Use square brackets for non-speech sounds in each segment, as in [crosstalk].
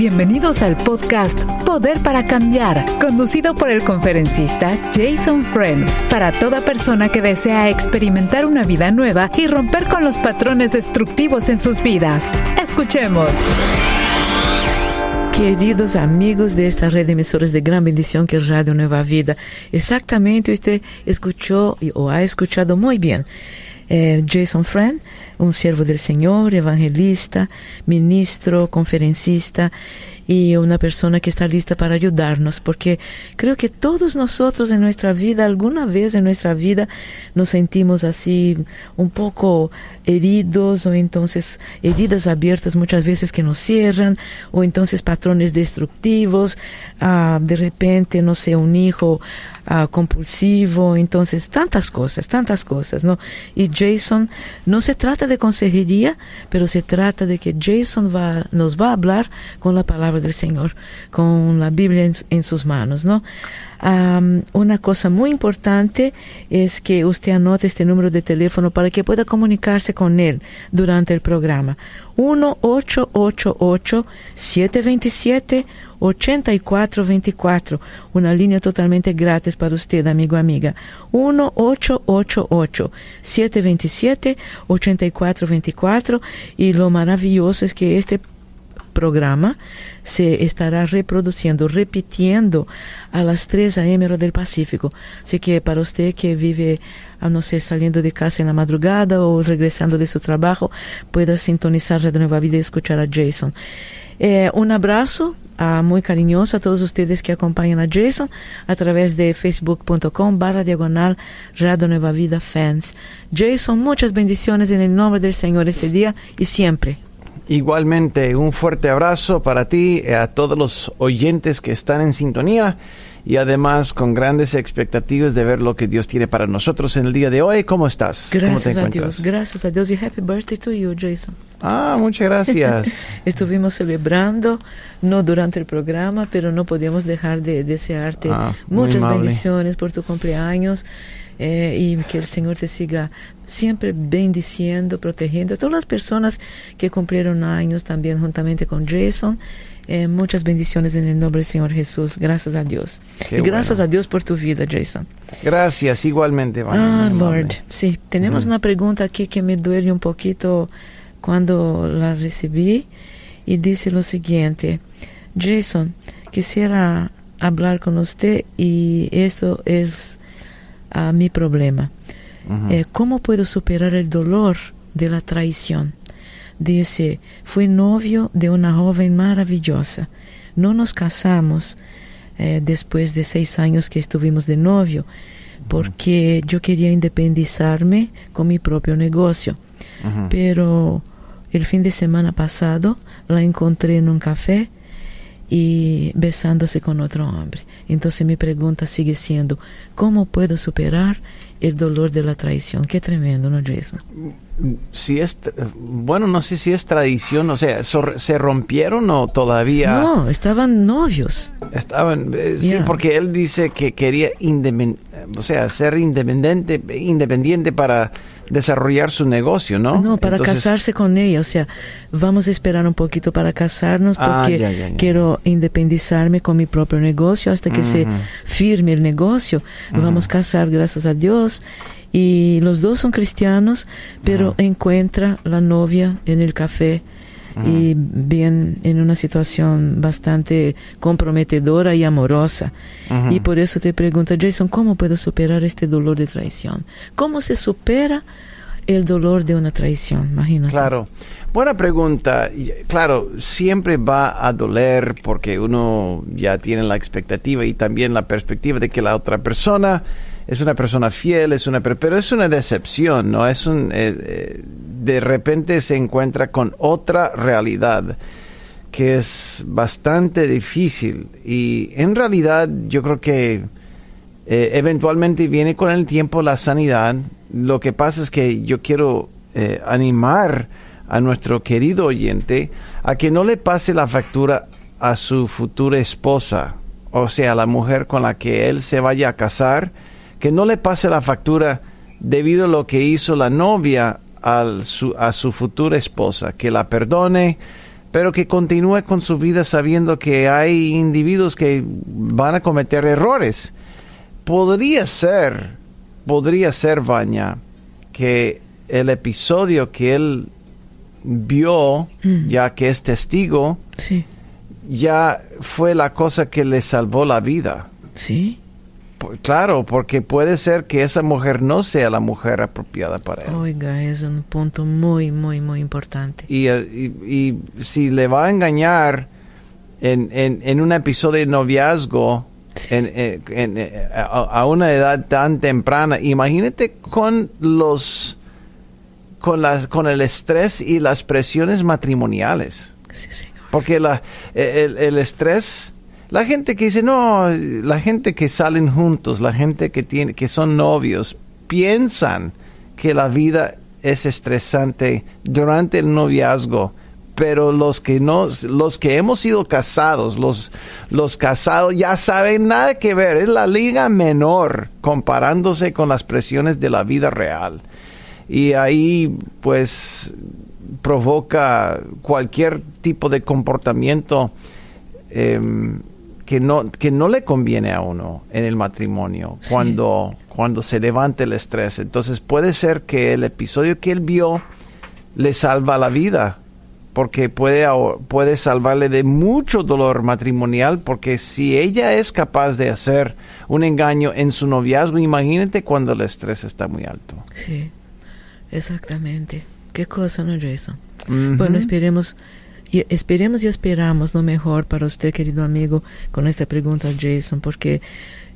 Bienvenidos al podcast Poder para Cambiar, conducido por el conferencista Jason Friend, para toda persona que desea experimentar una vida nueva y romper con los patrones destructivos en sus vidas. Escuchemos. Queridos amigos de esta red de emisores de gran bendición que es Radio Nueva Vida, exactamente usted escuchó o ha escuchado muy bien. Eh, Jason Friend, un siervo del Señor, evangelista, ministro, conferencista y una persona que está lista para ayudarnos, porque creo que todos nosotros en nuestra vida, alguna vez en nuestra vida, nos sentimos así un poco heridos o entonces heridas abiertas muchas veces que nos cierran o entonces patrones destructivos, ah, de repente, no sé, un hijo ah, compulsivo, entonces tantas cosas, tantas cosas, ¿no? Y Jason, no se trata de consejería, pero se trata de que Jason va, nos va a hablar con la palabra del Señor, con la Biblia en, sus manos, ¿no? Una cosa muy importante es que usted anote este número de teléfono para que pueda comunicarse con él durante el programa. 1-888-727-8424. Una línea totalmente gratis para usted, amigo amiga. 1-888-727-8424. Y lo maravilloso es que este programa se estará reproduciendo, repitiendo a las 3 a.m. del Pacífico. Así que para usted que vive, a no ser saliendo de casa en la madrugada o regresando de su trabajo, pueda sintonizar Radio Nueva Vida y escuchar a Jason. Eh, un abrazo uh, muy cariñoso a todos ustedes que acompañan a Jason a través de facebook.com barra diagonal Radio Nueva Vida Fans. Jason, muchas bendiciones en el nombre del Señor este día y siempre. Igualmente, un fuerte abrazo para ti y a todos los oyentes que están en sintonía y además con grandes expectativas de ver lo que Dios tiene para nosotros en el día de hoy. ¿Cómo estás? Gracias a Dios, gracias a Dios y happy birthday to you, Jason. Ah, muchas gracias. [laughs] Estuvimos celebrando, no durante el programa, pero no podíamos dejar de desearte ah, muchas bendiciones por tu cumpleaños eh, y que el Señor te siga siempre bendiciendo, protegiendo a todas las personas que cumplieron años también juntamente con Jason. Eh, muchas bendiciones en el nombre del Señor Jesús. Gracias a Dios. gracias a Dios por tu vida, Jason. Gracias, igualmente. Ah, Lord. Sí, tenemos una pregunta aquí que me duele un poquito cuando la recibí y dice lo siguiente. Jason, quisiera hablar con usted y esto es a mi problema. Eh, ¿Cómo puedo superar el dolor de la traición? Dice, fui novio de una joven maravillosa. No nos casamos eh, después de seis años que estuvimos de novio, porque yo quería independizarme con mi propio negocio. Pero el fin de semana pasado la encontré en un café y besándose con otro hombre. Entonces mi pregunta sigue siendo, ¿cómo puedo superar el dolor de la traición? Qué tremendo, ¿no, Jason? Si es, bueno, no sé si es tradición, o sea, ¿se rompieron o todavía? No, estaban novios. Estaban, eh, sí, porque él dice que quería, o sea, ser independiente, independiente para desarrollar su negocio, ¿no? No, para casarse con ella, o sea, vamos a esperar un poquito para casarnos ah, porque quiero independizarme con mi propio negocio hasta que se firme el negocio. Vamos a casar, gracias a Dios. Y los dos son cristianos, pero encuentra la novia en el café y bien en una situación bastante comprometedora y amorosa. Y por eso te pregunto, Jason, ¿cómo puedo superar este dolor de traición? ¿Cómo se supera el dolor de una traición? Imagínate. Claro. Buena pregunta. Claro, siempre va a doler porque uno ya tiene la expectativa y también la perspectiva de que la otra persona es una persona fiel, es una pero es una decepción, ¿no? Es un eh, eh, de repente se encuentra con otra realidad que es bastante difícil y en realidad yo creo que eh, eventualmente viene con el tiempo la sanidad. Lo que pasa es que yo quiero animar a nuestro querido oyente a que no le pase la factura a su futura esposa, o sea, la mujer con la que él se vaya a casar, que no le pase la factura debido a lo que hizo la novia a su futura esposa, que la perdone, pero que continúe con su vida sabiendo que hay individuos que van a cometer errores. Podría ser, podría ser, Baña, que el episodio que él vio, Mm. ya que es testigo, Sí, ya fue la cosa que le salvó la vida. sí. Claro, porque puede ser que esa mujer no sea la mujer apropiada para él. Oiga, es un punto muy, muy, muy importante. Y, eh, y- y si le va a engañar en, en- en un episodio de noviazgo Sí. en- en- en- eh, a, a una edad tan temprana, imagínate con los con las con el estrés y las presiones matrimoniales. Sí, señor. Porque la, el, el estrés, la gente que dice, no, la gente que salen juntos, la gente que, tiene, que son novios, piensan que la vida es estresante durante el noviazgo. Pero los que no, los que hemos sido casados, los, los casados ya saben nada que ver. Es la liga menor comparándose con las presiones de la vida real. Y ahí, pues, provoca cualquier tipo de comportamiento em, que, no, que no le conviene a uno en el matrimonio Sí. cuando, cuando se levanta el estrés. Entonces puede ser que el episodio que él vio le salva la vida porque puede, puede salvarle de mucho dolor matrimonial porque si ella es capaz de hacer un engaño en su noviazgo, imagínate cuando el estrés está muy alto. Sí, exactamente. Qué cosa, ¿no, Jason? Bueno, esperemos y esperemos y esperamos lo mejor para usted, querido amigo, con esta pregunta, Jason, porque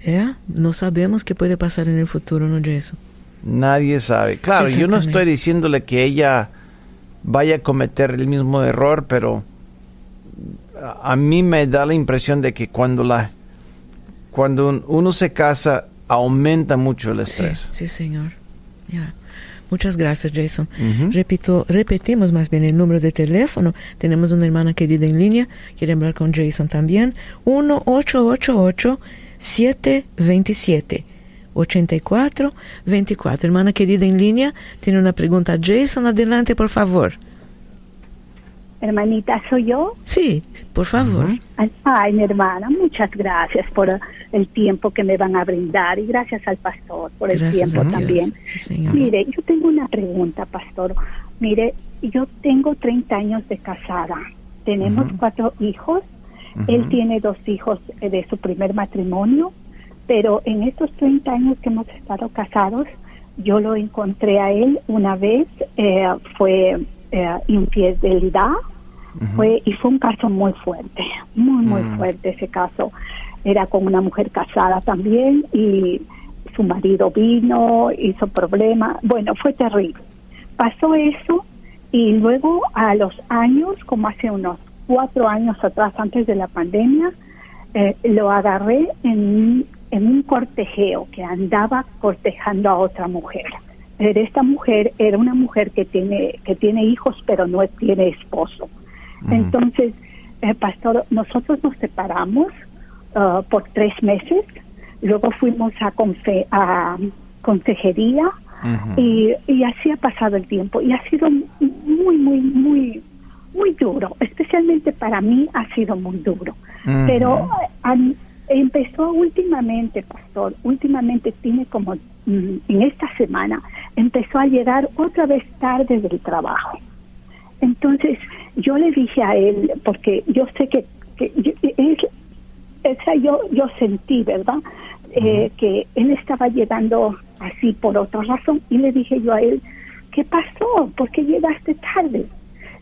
eh, no sabemos qué puede pasar en el futuro, ¿no, Jason? Nadie sabe. Claro, yo no estoy diciéndole que ella vaya a cometer el mismo error, pero a mí me da la impresión de que cuando la cuando un- uno se casa aumenta mucho el Sí, estrés. sí, señor. Ya. Muchas gracias, Jason. Repito, repetimos más bien el número de teléfono. Tenemos una hermana querida en línea, quiere hablar con Jason también. 1-888-727. 8424. Hermana querida en línea, tiene una pregunta. Jason, adelante, por favor. Hermanita, ¿soy yo? Sí, por favor. Ay, mi hermana, muchas gracias por el tiempo que me van a brindar y gracias al pastor por el Gracias tiempo también. Sí. Mire, yo tengo una pregunta, pastor. Mire, yo tengo 30 años de casada. Tenemos cuatro hijos. Él tiene dos hijos eh, de su primer matrimonio, pero en estos 30 años que hemos estado casados, yo lo encontré a él una vez, eh, fue eh, infidelidad, Fue y fue un caso muy fuerte, muy muy Mm. fuerte ese caso. Era con una mujer casada también y su marido vino, hizo problema, bueno, fue terrible. Pasó eso y luego a los años, como hace unos cuatro años atrás, antes de la pandemia, eh, lo agarré en, en un cortejeo que andaba cortejando a otra mujer. Pero esta mujer era una mujer que tiene que tiene hijos pero no tiene esposo. Entonces, eh, pastor, nosotros nos separamos ah, por tres meses, luego fuimos a, confe- a consejería y, y así ha pasado el tiempo. Y ha sido muy, muy, muy, muy duro, especialmente para mí ha sido muy duro. Pero eh, empezó últimamente, pastor, últimamente tiene como, mm, en esta semana, empezó a llegar otra vez tarde del trabajo. Entonces yo le dije a él, porque yo sé que, que yo, él- yo, yo sentí, ¿verdad? Eh, que él estaba llegando así por otra razón y le dije yo a él, ¿qué pasó? ¿Por qué llegaste tarde?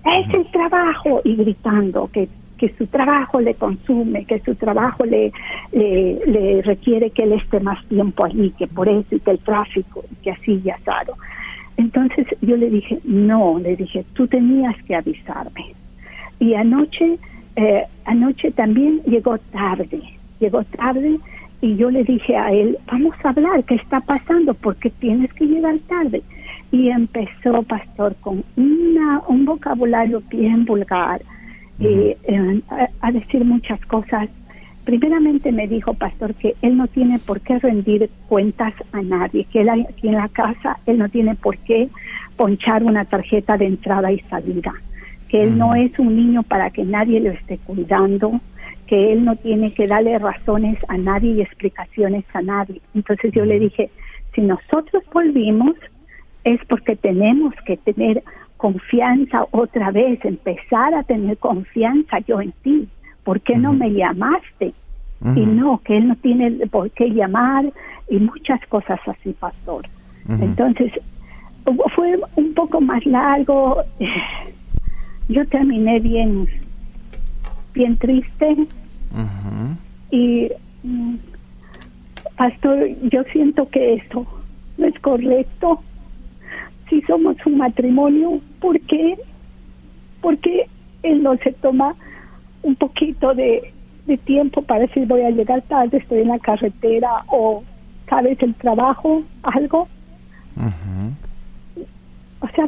Es el trabajo y gritando que, que su trabajo le consume, que su trabajo le, le, le requiere que él esté más tiempo allí, que por eso y que el tráfico y que así ya asado. Entonces yo le dije, no, le dije, tú tenías que avisarme. Y anoche, eh, anoche también llegó tarde, llegó tarde y yo le dije a él, vamos a hablar, ¿qué está pasando? Porque tienes que llegar tarde. Y empezó, pastor, con una, un vocabulario bien vulgar, y, eh, a, a decir muchas cosas. Primeramente me dijo, pastor, que él no tiene por qué rendir cuentas a nadie, que él aquí en la casa, él no tiene por qué ponchar una tarjeta de entrada y salida, que él no es un niño para que nadie lo esté cuidando, que él no tiene que darle razones a nadie y explicaciones a nadie. Entonces yo le dije, si nosotros volvimos es porque tenemos que tener confianza otra vez, empezar a tener confianza yo en ti. ¿Por qué no me llamaste? Y no, que él no tiene por qué llamar y muchas cosas así, pastor. Entonces, fue un poco más largo. [sighs] Yo terminé bien, bien triste. Y, mm, pastor, yo siento que eso no es correcto. Si somos un matrimonio, ¿por qué? Porque él no se toma un poquito de, de tiempo para decir voy a llegar tarde, estoy en la carretera o sabes el trabajo, algo. O sea,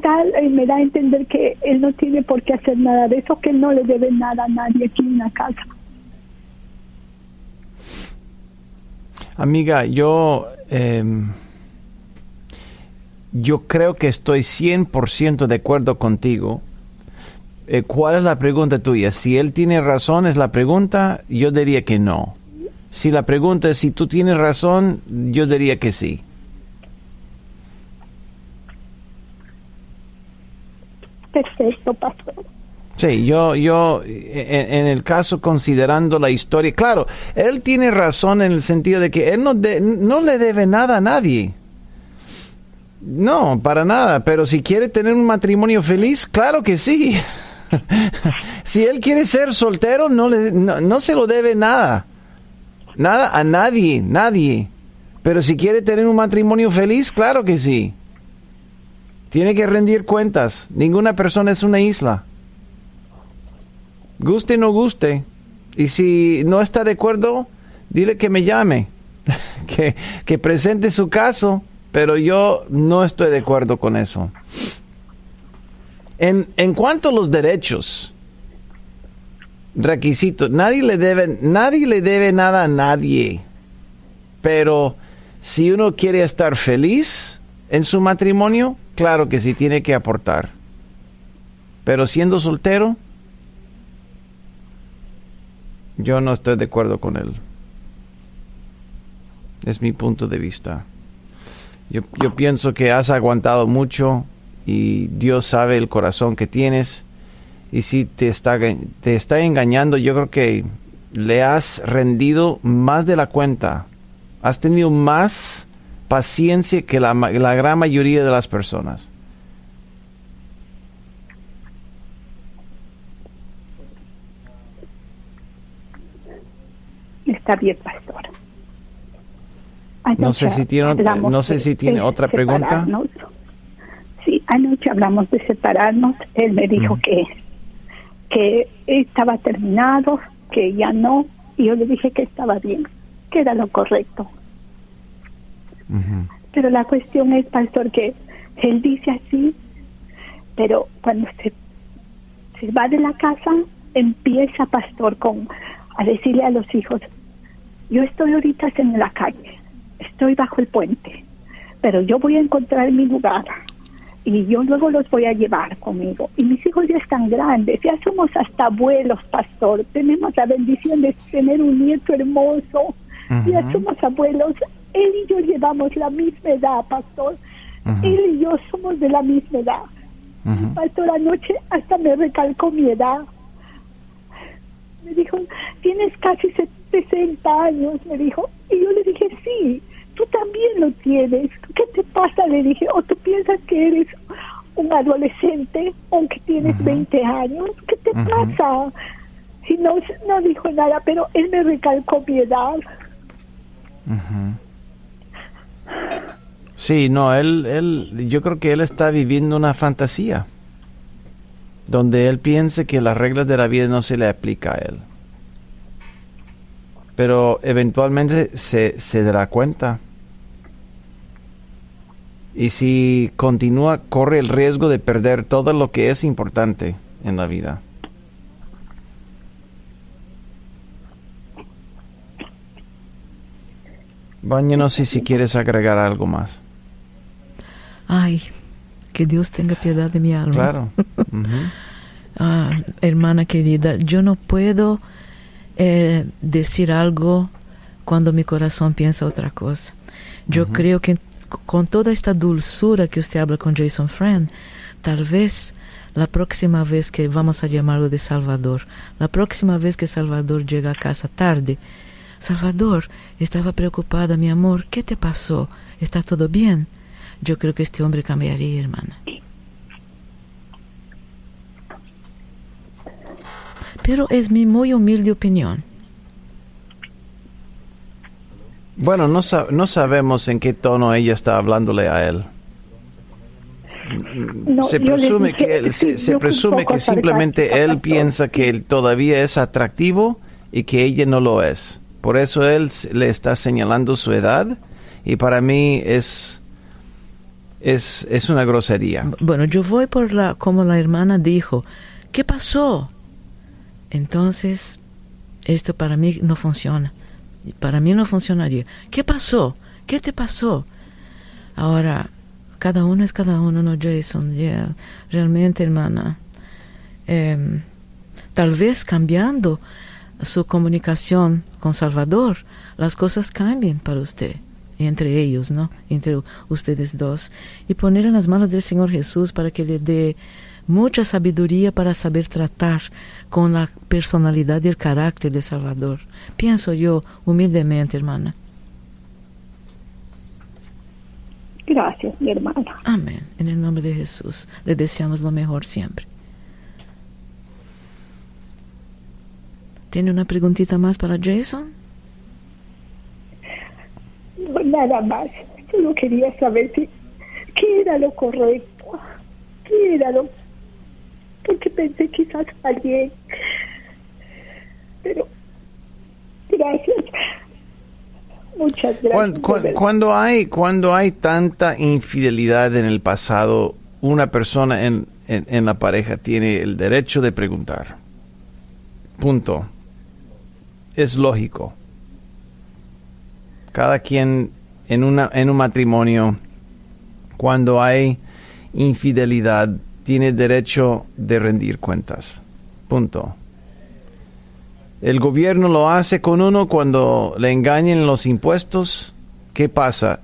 me da a entender que él no tiene por qué hacer nada de eso, que él no le debe nada a nadie aquí en la casa. Amiga, yo, em, yo creo que estoy 100% de acuerdo contigo. Eh, ¿Cuál es la pregunta tuya? Si él tiene razón, es la pregunta, yo diría que no. Si la pregunta es si tú tienes razón, yo diría que sí. Perfecto, pastor. Sí, yo, yo, en, el caso considerando la historia, claro, él tiene razón en el sentido de que él no, no le debe nada a nadie. No, para nada, pero si quiere tener un matrimonio feliz, claro que sí. [laughs] si él quiere ser soltero, no, le, no se lo debe nada. Nada a nadie, nadie. Pero si quiere tener un matrimonio feliz, claro que sí. Tiene que rendir cuentas. Ninguna persona es una isla. Guste o no guste. Y si no está de acuerdo, dile que me llame. [laughs] que, que presente su caso. Pero yo no estoy de acuerdo con eso. En, en cuanto a los derechos, requisitos. Nadie le debe, nadie le debe nada a nadie. Pero si uno quiere estar feliz en su matrimonio, claro que sí tiene que aportar. Pero siendo soltero, yo no estoy de acuerdo con él. Es mi punto de vista. Yo, yo pienso que has aguantado mucho y Dios sabe el corazón que tienes y si te está, te está engañando, yo creo que le has rendido más de la cuenta. Has tenido más paciencia que la, la gran mayoría de las personas. Está bien, pastor. no sé si tiene, no sé si tiene otra pregunta. Sí, anoche hablamos de separarnos. Él me dijo que que estaba terminado, que ya no, y yo le dije que estaba bien, que era lo correcto. Pero la cuestión es, pastor, que él dice así, pero cuando se, se va de la casa, empieza, pastor, con a decirle a los hijos, yo estoy ahorita en la calle, estoy bajo el puente, pero yo voy a encontrar mi lugar y yo luego los voy a llevar conmigo. Y mis hijos ya están grandes, ya somos hasta abuelos, pastor. Tenemos la bendición de tener un nieto hermoso, ya somos abuelos. Él y yo llevamos la misma edad, pastor. Él y yo somos de la misma edad. Pastor, anoche hasta me recalcó mi edad. Me dijo, tienes casi 60 años, me dijo. Y yo le dije, sí tú también lo tienes. ¿Qué te pasa? Le dije, o tú piensas que eres un adolescente, aunque tienes 20 años, ¿qué te pasa? Y no, no dijo nada, pero él me recalcó mi edad. Sí, no, él, él, yo creo que él está viviendo una fantasía, donde él piensa que las reglas de la vida no se le aplica a él. Pero eventualmente se, se dará cuenta y si continúa, corre el riesgo de perder todo lo que es importante en la vida. Baña, no sé si quieres agregar algo más. Ay, que Dios tenga piedad de mi alma. Claro. [laughs] Ah, hermana querida, yo no puedo eh, decir algo cuando mi corazón piensa otra cosa. Yo creo que con toda esta dulzura que usted habla con Jason Friend, tal vez la próxima vez que vamos a llamarlo de Salvador, la próxima vez que Salvador llega a casa tarde, Salvador, estaba preocupada, mi amor, ¿qué te pasó? ¿Está todo bien? Yo creo que este hombre cambiaría, hermana. Pero es mi muy humilde opinión. Bueno, no, no sabemos en qué tono ella está hablándole a él. se presume que, se, presume que simplemente él piensa que él todavía es atractivo y que ella no lo es. Por eso él le está señalando su edad y para mí es es, es una grosería. Bueno, yo voy por la como la hermana dijo, ¿qué pasó? Entonces, esto para mí no funciona. Para mí no funcionaría. ¿Qué pasó? ¿Qué te pasó? Ahora, cada uno es cada uno, ¿no, Jason? Yeah. Realmente, hermana, em, tal vez cambiando su comunicación con Salvador, las cosas cambien para usted, entre ellos, ¿no? Entre ustedes dos. Y poner en las manos del Señor Jesús para que le dé mucha sabiduría para saber tratar con la personalidad y el carácter de Salvador. Pienso yo humildemente, hermana. Gracias, mi hermana. Amén. En el nombre de Jesús, le deseamos lo mejor siempre. ¿Tiene una preguntita más para Jason? No, nada más. Solo quería saber si, qué era lo correcto, qué era lo porque pensé quizás alguien. Pero gracias. Muchas gracias. Cuando, hay cuando hay tanta infidelidad en el pasado, una persona en, en, la pareja tiene el derecho de preguntar. Punto. Es lógico. Cada quien en una en un matrimonio cuando hay infidelidad tiene derecho de rendir cuentas. Punto. El gobierno lo hace con uno cuando le engañen los impuestos. ¿Qué pasa?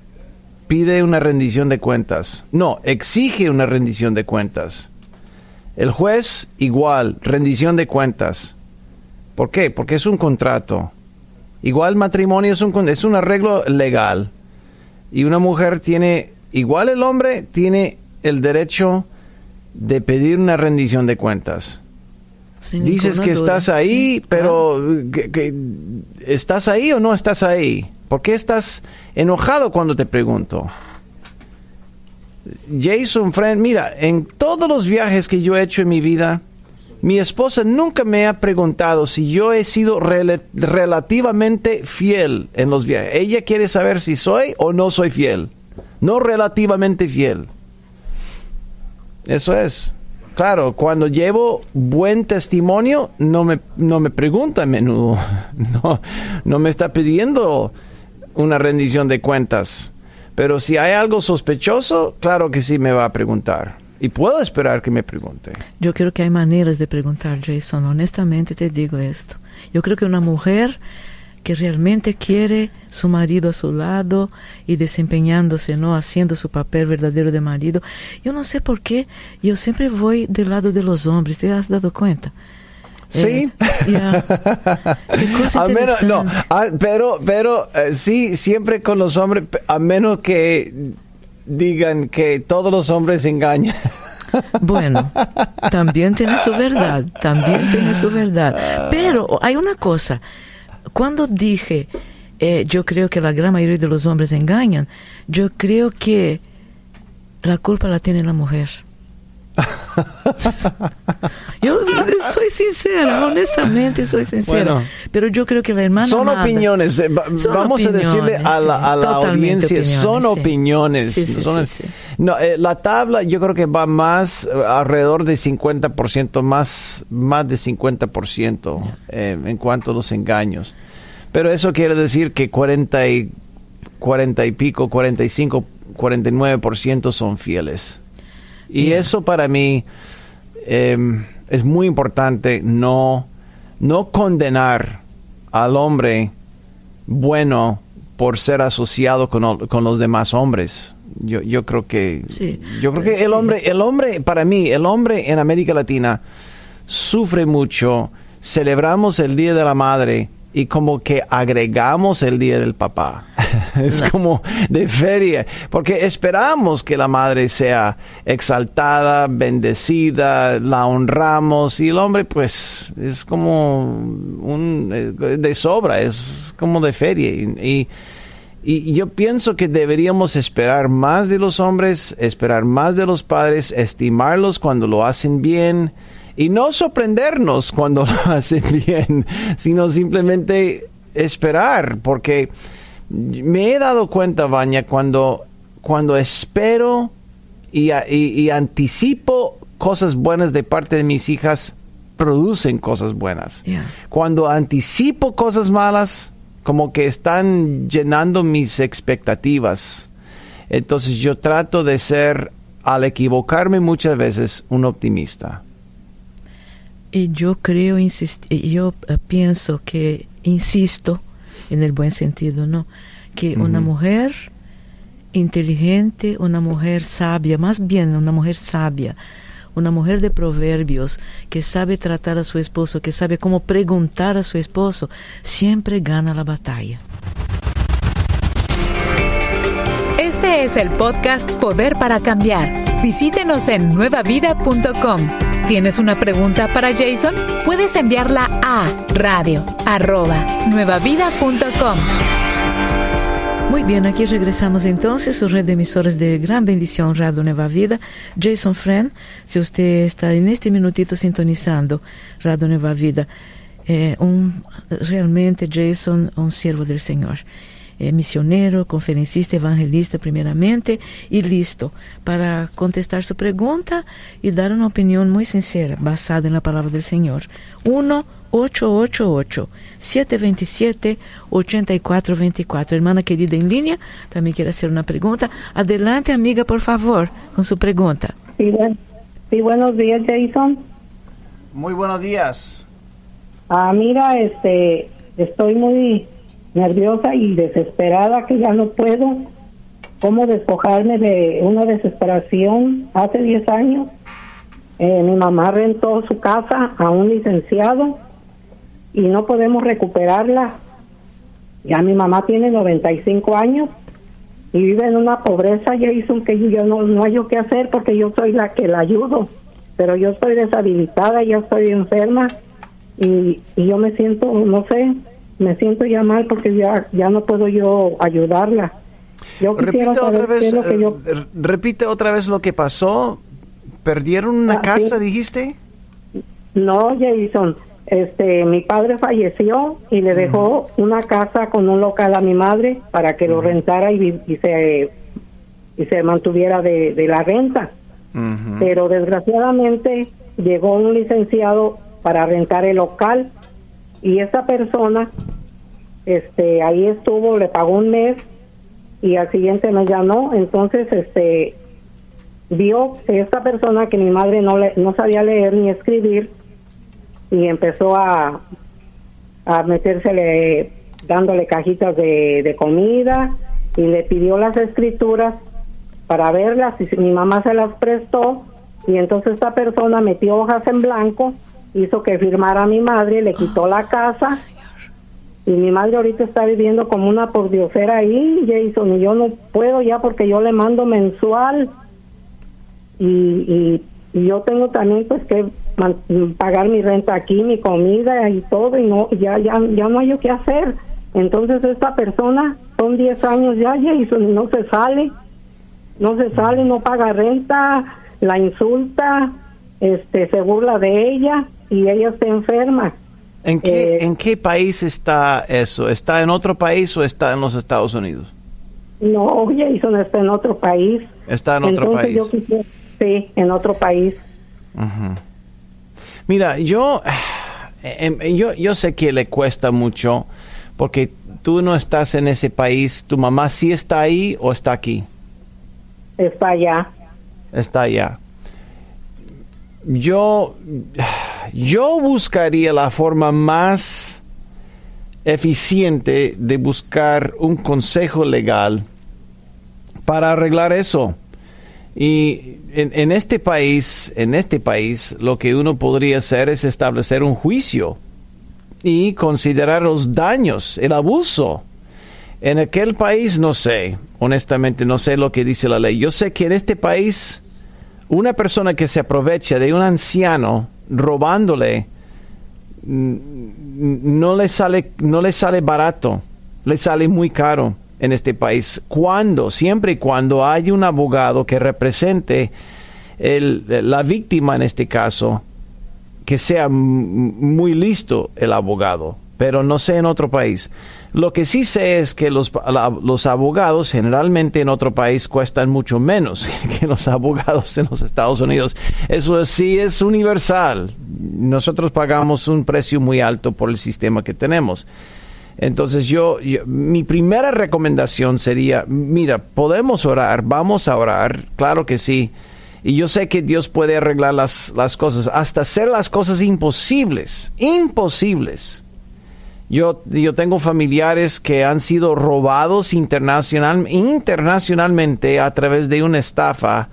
Pide una rendición de cuentas. No, exige una rendición de cuentas. El juez igual, rendición de cuentas. ¿Por qué? Porque es un contrato. Igual matrimonio es un, es un arreglo legal. Y una mujer tiene, igual el hombre tiene el derecho de pedir una rendición de cuentas. Dices que estás ahí, pero que, ¿estás ahí o no estás ahí? ¿Por qué estás enojado cuando te pregunto? Jason, friend, mira, en todos los viajes que yo he hecho en mi vida, mi esposa nunca me ha preguntado si yo he sido relativamente fiel en los viajes. Ella quiere saber si soy o no soy fiel. No relativamente fiel. Eso es. Claro, cuando llevo buen testimonio, no me, no me pregunta a menudo. [laughs] No, no me está pidiendo una rendición de cuentas. Pero si hay algo sospechoso, claro que sí me va a preguntar. Y puedo esperar que me pregunte. Yo creo que hay maneras de preguntar, Jason. Honestamente te digo esto. Yo creo que una mujer que realmente quiere su marido a su lado y desempeñándose, ¿no? Haciendo su papel verdadero de marido. Yo no sé por qué, yo siempre voy del lado de los hombres, ¿te has dado cuenta? Sí. Eh, [laughs] menos, no, ah, pero, pero eh, sí, siempre con los hombres, a menos que digan que todos los hombres engañan. [laughs] Bueno, también tiene su verdad, también tiene su verdad. Pero hay una cosa, cuando dije, eh, yo creo que la gran mayoría de los hombres engañan, yo creo que la culpa la tiene la mujer. [laughs] yo soy sincera, honestamente soy sincera. pero yo creo que la hermana. Son opiniones. Eh, vamos a decirle a la, audiencia: son opiniones. no, eh, la tabla yo creo que va más alrededor de 50%, más, más de 50% en cuanto a los engaños. Pero eso quiere decir que 40 y, 40 y pico, 45, 49% son fieles. Y eso para mí, em, es muy importante no, no condenar al hombre bueno por ser asociado con, con los demás hombres. Yo, yo creo que yo creo que el hombre el hombre para mí el hombre en América Latina sufre mucho. Celebramos el Día de la Madre y como que agregamos el Día del Papá. [laughs] es como de feria, porque esperamos que la madre sea exaltada, bendecida, la honramos y el hombre pues es como un eh, de sobra, es como de feria y, y yo pienso que deberíamos esperar más de los hombres, esperar más de los padres, estimarlos cuando lo hacen bien y no sorprendernos cuando [laughs] lo hacen bien, sino simplemente esperar, porque me he dado cuenta, Baña, cuando, cuando espero y, y, anticipo cosas buenas de parte de mis hijas, producen cosas buenas. Cuando anticipo cosas malas, como que están llenando mis expectativas. Entonces yo trato de ser, al equivocarme muchas veces, un optimista. Y yo creo, yo eh, pienso que, insisto, en el buen sentido, ¿no? Que una mujer inteligente, una mujer sabia, más bien una mujer sabia, una mujer de proverbios, que sabe tratar a su esposo, que sabe cómo preguntar a su esposo, siempre gana la batalla. Este es el podcast Poder para Cambiar. Visítenos en nuevavida.com. ¿Tienes una pregunta para Jason? Puedes enviarla a radio muy bien, aquí regresamos entonces, su red de emisores de gran bendición, Radio Nueva Vida. Jason Friend, si usted está en este minutito sintonizando Radio Nueva Vida, eh, un, realmente Jason, un siervo del Señor. Eh, misionero, conferencista, evangelista primeramente y listo para contestar su pregunta y dar una opinión muy sincera basada en la palabra del Señor. Uno 888-727-8424. Hermana querida en línea, también quiere hacer una pregunta. Adelante, amiga, por favor, con su pregunta. Sí, buenos días, Jason. Muy buenos días. Ah, mira, este, estoy muy nerviosa y desesperada que ya no puedo. ¿Cómo despojarme de una desesperación? Hace 10 años eh, mi mamá rentó su casa a un licenciado y no podemos recuperarla. Ya mi mamá tiene 95 años y vive en una pobreza, Jason, que yo no, no hay yo qué hacer porque yo soy la que la ayudo, pero yo estoy deshabilitada, ya estoy enferma y, y yo me siento, no sé, me siento ya mal porque ya, ya no puedo yo ayudarla. Yo repite otra vez, eh, repite otra vez lo que pasó. ¿Perdieron una ah, casa, dijiste? No, Jason este mi padre falleció y le dejó una casa con un local a mi madre para que lo rentara y, y, se y se mantuviera de, la renta pero desgraciadamente llegó un licenciado para rentar el local y esa persona este ahí estuvo le pagó un mes y al siguiente mes ya no. Entonces este vio esta persona que mi madre no le, no sabía leer ni escribir y empezó a, a metérsele dándole cajitas de, de comida y le pidió las escrituras para verlas y mi mamá se las prestó y entonces esta persona metió hojas en blanco, hizo que firmara a mi madre, le quitó la casa. Y mi madre ahorita está viviendo como una pordiosera ahí, Jason, y yo no puedo ya porque yo le mando mensual. Y, y, y yo tengo también pues que pagar mi renta aquí, mi comida y todo, y no, ya, ya, ya no hay yo qué hacer. Entonces esta persona, son 10 años ya, ya y no se sale, no se sale, no paga renta, la insulta, este, se burla de ella y ella está enferma. ¿En qué, eh, ¿En qué país está eso? ¿Está en otro país o está en los Estados Unidos? No, Jason está en otro país. Está en otro país. sí, en otro país. Mira, yo, [sighs] em, yo, yo sé que le cuesta mucho porque tú no estás en ese país. ¿Tu mamá sí está ahí o está aquí? Está allá. Está allá. yo, [sighs] yo buscaría la forma más eficiente de buscar un consejo legal para arreglar eso. Y en, este país, en este país, lo que uno podría hacer es establecer un juicio y considerar los daños, el abuso. En aquel país no sé, honestamente no sé lo que dice la ley. Yo sé que en este país una persona que se aprovecha de un anciano robándole no le sale no le sale barato, le sale muy caro en este país. Cuando, siempre y cuando hay un abogado que represente la víctima en este caso, que sea muy listo el abogado, pero no sé en otro país. Lo que sí sé es que los, los abogados generalmente en otro país cuestan mucho menos [laughs] que los abogados en los Estados Unidos. Eso sí es universal. Nosotros pagamos un precio muy alto por el sistema que tenemos. Entonces yo, mi primera recomendación sería, mira, podemos orar, vamos a orar, claro que sí. Y yo sé que Dios puede arreglar las cosas, hasta hacer las cosas imposibles, imposibles. Yo, yo tengo familiares que han sido robados internacional, internacionalmente a través de una estafa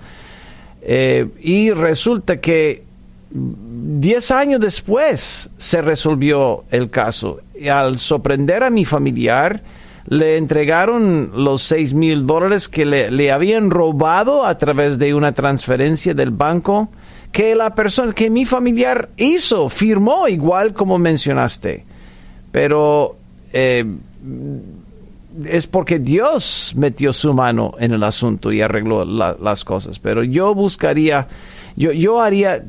eh, y resulta que 10 años después se resolvió el caso. Y al sorprender a mi familiar, le entregaron los 6 mil dólares que le, le, habían robado a través de una transferencia del banco que la persona, que mi familiar hizo, firmó igual como mencionaste pero eh, es porque Dios metió su mano en el asunto y arregló las cosas. Pero yo buscaría, yo, yo haría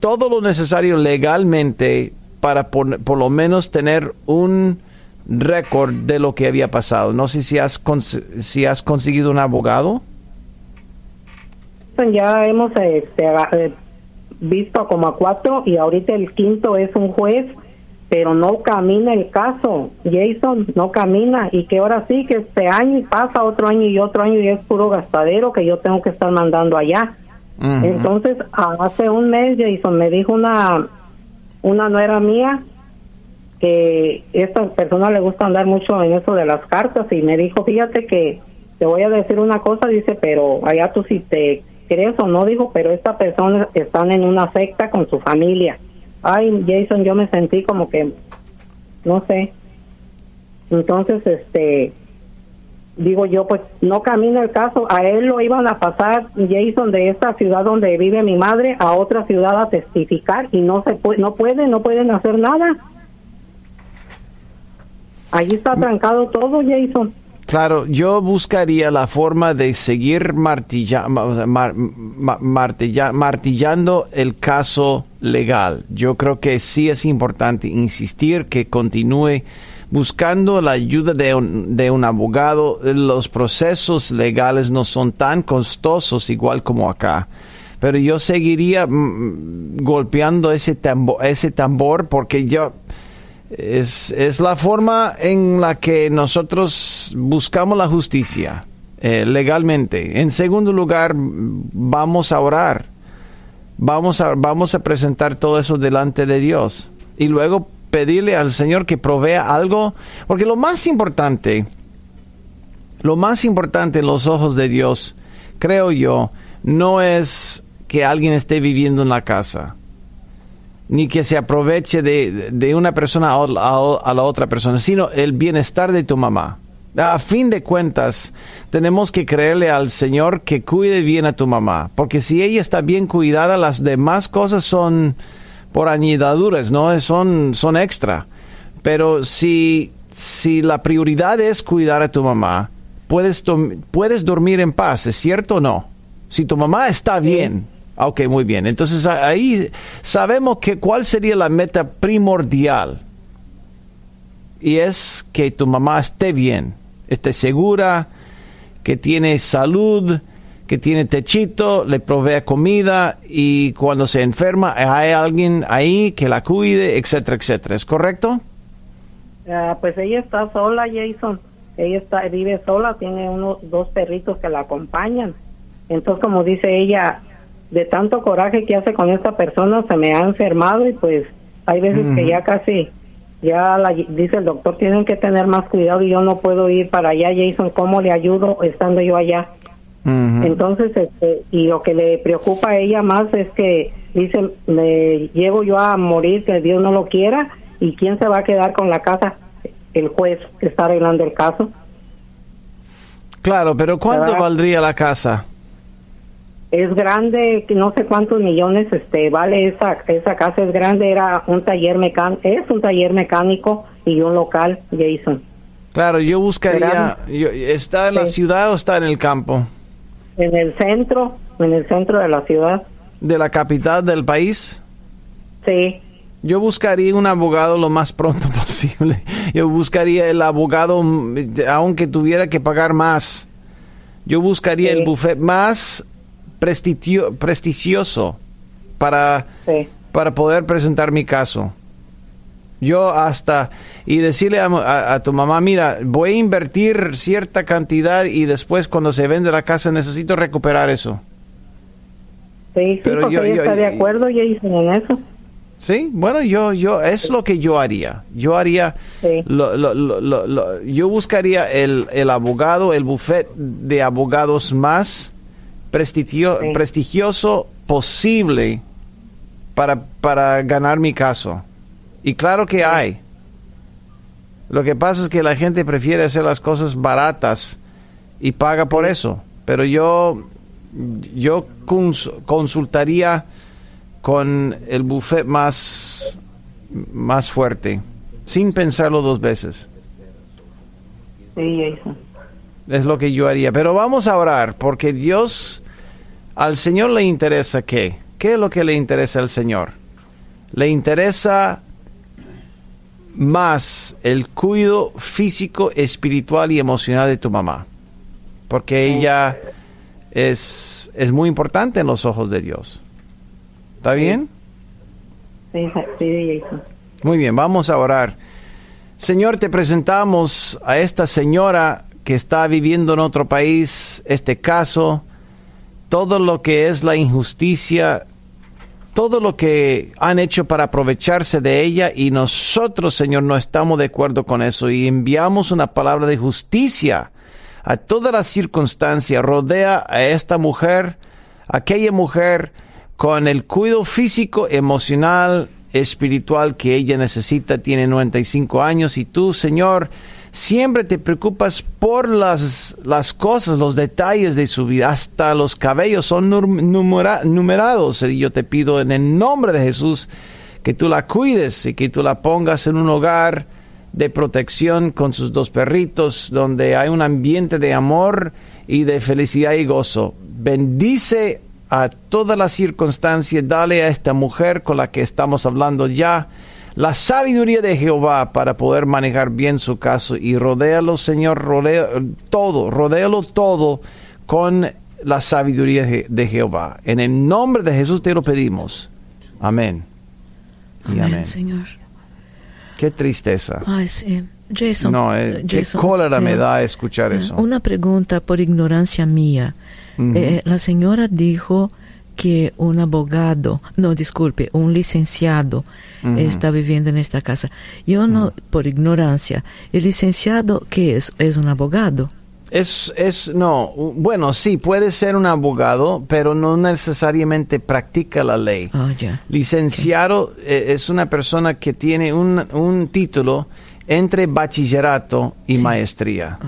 todo lo necesario legalmente para por, por lo menos tener un récord de lo que había pasado. No sé si has, si has conseguido un abogado. Ya hemos este, eh, visto como a cuatro y ahorita el quinto es un juez pero no camina el caso, Jason, no camina. Y que ahora sí que este año pasa otro año y otro año y es puro gastadero que yo tengo que estar mandando allá. Entonces, hace un mes Jason me dijo una una nuera mía que esta persona le gusta andar mucho en eso de las cartas y me dijo, fíjate que te voy a decir una cosa, dice, pero allá tú si te crees o no, dijo, pero esta persona están en una secta con su familia ay, Jason, yo me sentí como que, no sé. Entonces, este, digo yo, pues no camina el caso. A él lo iban a pasar, Jason, de esta ciudad donde vive mi madre a otra ciudad a testificar y no se puede, no pueden, no pueden hacer nada. Allí está trancado todo, Jason. Claro, yo buscaría la forma de seguir martilla, martillando el caso legal. Yo creo que sí es importante insistir que continúe buscando la ayuda de un, de un abogado. Los procesos legales no son tan costosos igual como acá pero yo seguiría mm, golpeando ese ese tambor porque yo es, es, la forma en la que nosotros buscamos la justicia eh, legalmente. En segundo lugar, vamos a orar. Vamos a, vamos a presentar todo eso delante de Dios. Y luego pedirle al Señor que provea algo. Porque lo más importante, lo más importante en los ojos de Dios, creo yo, no es que alguien esté viviendo en la casa ni que se aproveche de, una persona a, la otra persona, sino el bienestar de tu mamá. A fin de cuentas, tenemos que creerle al Señor que cuide bien a tu mamá, porque si ella está bien cuidada, las demás cosas son por añadiduras, ¿no? Son, son extra. Pero si, si la prioridad es cuidar a tu mamá, puedes, puedes dormir en paz, ¿es cierto o no? Si tu mamá está bien, Ok, muy bien. Entonces ahí sabemos que cuál sería la meta primordial. Y es que tu mamá esté bien, esté segura, que tiene salud, que tiene techito, le provea comida y cuando se enferma hay alguien ahí que la cuide, etcétera, etcétera. ¿Es correcto? Ah, pues ella está sola, Jason. Ella está, vive sola, tiene unos dos perritos que la acompañan. Entonces, como dice ella, de tanto coraje que hace con esta persona se me ha enfermado y pues hay veces que ya casi, ya la, dice el doctor, tienen que tener más cuidado y yo no puedo ir para allá, Jason, ¿cómo le ayudo estando yo allá? Entonces, este, y lo que le preocupa a ella más es que dice, me llevo yo a morir, que Dios no lo quiera, y quién se va a quedar con la casa, el juez que está arreglando el caso. Claro, pero ¿cuánto valdría la casa? Es grande, no sé cuántos millones este vale esa esa casa es grande, era un taller mecánico, es un taller mecánico y un local, Jason. Claro, yo buscaría, ¿está en la ciudad o está en el campo? En el centro, en el centro de la ciudad. ¿De la capital del país? Sí. Yo buscaría un abogado lo más pronto [laughs] posible. Yo buscaría el abogado, aunque tuviera que pagar más. Yo buscaría el buffet más prestigioso para, para poder presentar mi caso. Yo hasta, y decirle a, tu mamá, mira, voy a invertir cierta cantidad y después cuando se vende la casa necesito recuperar eso. Sí, Pero yo, está de acuerdo, Jason, en eso. Sí, bueno, yo, yo, es lo que yo haría. Yo haría, yo buscaría el, el, abogado, el buffet de abogados más prestigioso posible para, para ganar mi caso. Y claro que hay. Lo que pasa es que la gente prefiere hacer las cosas baratas y paga por eso. Pero yo, yo consultaría con el buffet más, más fuerte, sin pensarlo dos veces. Sí, eso. Es lo que yo haría. Pero vamos a orar, porque Dios, al Señor le interesa qué. ¿Qué es lo que le interesa al Señor? Le interesa más el cuidado físico, espiritual y emocional de tu mamá. Porque ella es, es muy importante en los ojos de Dios. ¿Está bien? Sí, sí, Muy bien, vamos a orar. Señor, te presentamos a esta señora que está viviendo en otro país este caso, todo lo que es la injusticia todo lo que han hecho para aprovecharse de ella y nosotros, Señor, no estamos de acuerdo con eso y enviamos una palabra de justicia a toda la circunstancia. Rodea a esta mujer, aquella mujer con el cuidado físico, emocional, espiritual que ella necesita. Tiene 95 años y tú, Señor, siempre te preocupas por las, las cosas, los detalles de su vida, hasta los cabellos son numerados. Y yo te pido en el nombre de Jesús que tú la cuides y que tú la pongas en un hogar de protección con sus dos perritos, donde hay un ambiente de amor y de felicidad y gozo. Bendice a todas las circunstancias, dale a esta mujer con la que estamos hablando ya la sabiduría de Jehová para poder manejar bien su caso y rodéalo, Señor, rodea todo, rodéalo todo con la sabiduría de Jehová. En el nombre de Jesús te lo pedimos. Amén. Y amén, Señor. Qué tristeza. Ay, sí. Jason, no, eh, qué cólera me eh, da escuchar eh, eso. Una pregunta por ignorancia mía. la señora dijo que un abogado, no, disculpe, un licenciado está viviendo en esta casa. Yo no, por ignorancia, ¿el licenciado qué es? ¿Es un abogado? Es, es, no, bueno, sí, puede ser un abogado, pero no necesariamente practica la ley. Oh, Licenciado eh, es una persona que tiene un, un título entre bachillerato y maestría.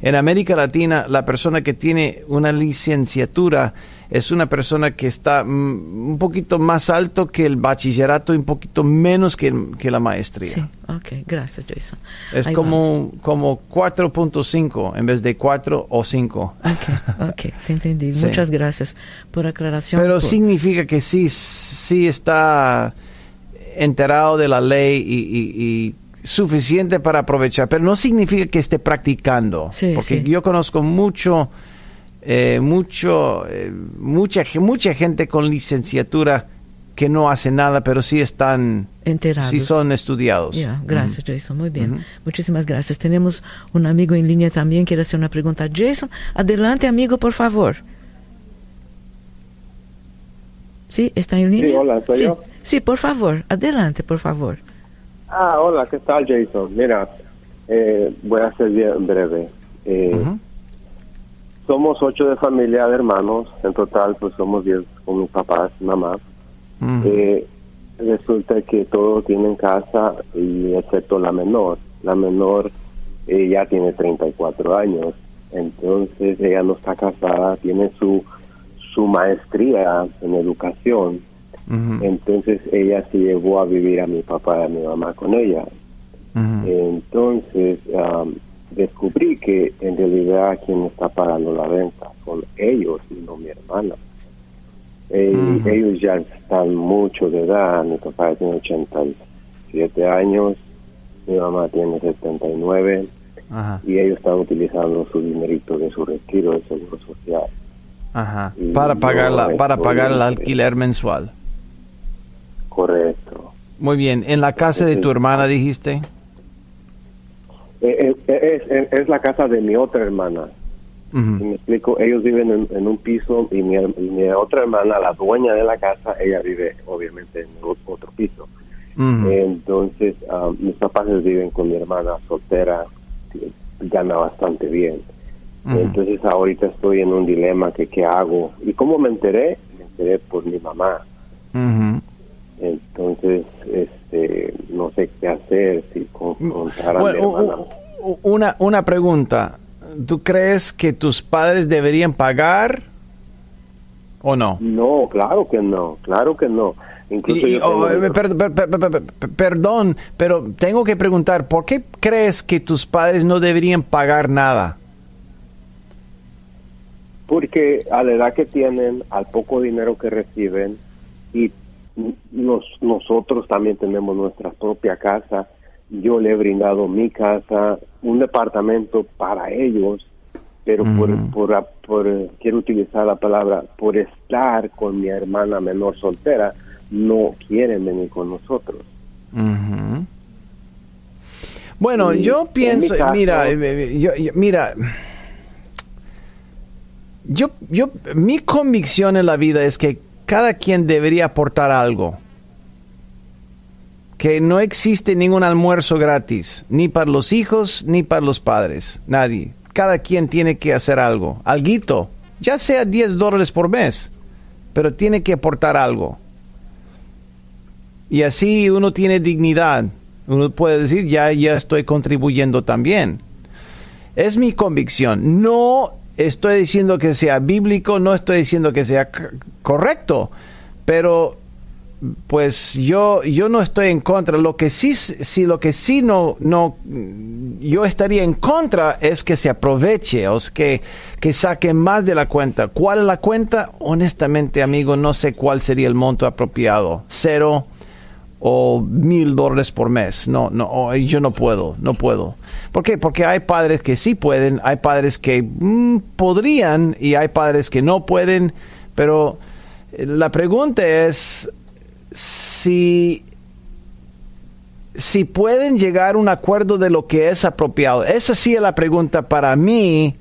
En América Latina, la persona que tiene una licenciatura es una persona que está mm, un poquito más alto que el bachillerato y un poquito menos que, la maestría. Sí, ok, gracias Jason. Es como, como 4.5 en vez de 4 o 5. Ok, ok, te entendí. [laughs] Muchas gracias por aclaración. Pero significa que sí, sí está enterado de la ley y, suficiente para aprovechar, pero no significa que esté practicando. porque yo conozco mucho eh, mucho, eh, mucha, mucha gente con licenciatura que no hace nada, pero sí están enterados. Sí son estudiados. gracias, Jason. Muy bien. Muchísimas gracias. Tenemos un amigo en línea también. Quiere hacer una pregunta. Jason, adelante, amigo, por favor. Sí, está en línea. Sí, hola, soy sí. yo. Sí, por favor, adelante, por favor. Ah, hola, ¿qué tal, Jason? Mira, eh, voy a ser bien breve. Eh, Ujú. Somos ocho de familia de hermanos, en total pues somos diez con mis papás y mamá. Ujú. Eh, resulta que todos tienen casa y excepto la menor. La menor eh, ya tiene 34 años, entonces ella no está casada, tiene su su maestría en educación, entonces ella se llevó a vivir a mi papá y a mi mamá con ella. Entonces am, descubrí que en realidad quien está pagando la renta son ellos y no mi hermana. Eh. Ellos ya están mucho de edad, mi papá tiene 87 años, mi mamá tiene 79 Ajá. y ellos están utilizando su dinerito de su retiro de seguro social. Ajá. Para pagar la, para pagar el alquiler mensual. Correcto. Muy bien. En la casa de tu hermana dijiste. Eh, eh, es, es- es la casa de mi otra hermana. Me explico, ellos viven en, en un piso y mi, y mi otra hermana, la dueña de la casa, ella vive obviamente en otro piso. Entonces, ah, mis papás viven con mi hermana soltera, que gana bastante bien. Entonces, ahorita estoy en un dilema que qué hago. ¿Y cómo me enteré? Me enteré por mi mamá. Entonces, este, no sé qué hacer, si con- contar a Bueno, hermana. una, una pregunta. ¿Tú crees que tus padres deberían pagar o no? No, claro que no, claro que no. Incluso Y- yo oh, per- per- per- per- per- perdón, pero tengo que preguntar, ¿por qué crees que tus padres no deberían pagar nada? Porque a la edad que tienen, al poco dinero que reciben, y nos, nosotros también tenemos nuestra propia casa, yo le he brindado mi casa, un departamento para ellos, pero por, por, por, eh, quiero utilizar la palabra, por estar con mi hermana menor soltera, no quieren venir con nosotros. Bueno, Y yo en pienso, caso- mira, eh, eh, yo- yo- mira, yo, yo, mi convicción en la vida es que cada quien debería aportar algo. Que no existe ningún almuerzo gratis, ni para los hijos, ni para los padres, nadie. Cada quien tiene que hacer algo, alguito, ya sea 10 dólares por mes, pero tiene que aportar algo. Y así uno tiene dignidad. Uno puede decir, ya, ya estoy contribuyendo también. Es mi convicción. No estoy diciendo que sea bíblico, no estoy diciendo que sea correcto, pero pues yo yo no estoy en contra. Lo que sí sí lo que sí no no yo estaría en contra es que se aproveche, o que que saquen más de la cuenta. ¿Cuál es la cuenta? Honestamente, amigo, no sé cuál sería el monto apropiado. Cero o mil dólares por mes. No, no, oh, yo no puedo, no puedo. ¿Por qué? Porque hay padres que sí pueden, hay padres que mm, podrían y hay padres que no pueden, pero eh, la pregunta es si si pueden llegar a un acuerdo de lo que es apropiado. Esa sí es la pregunta para mí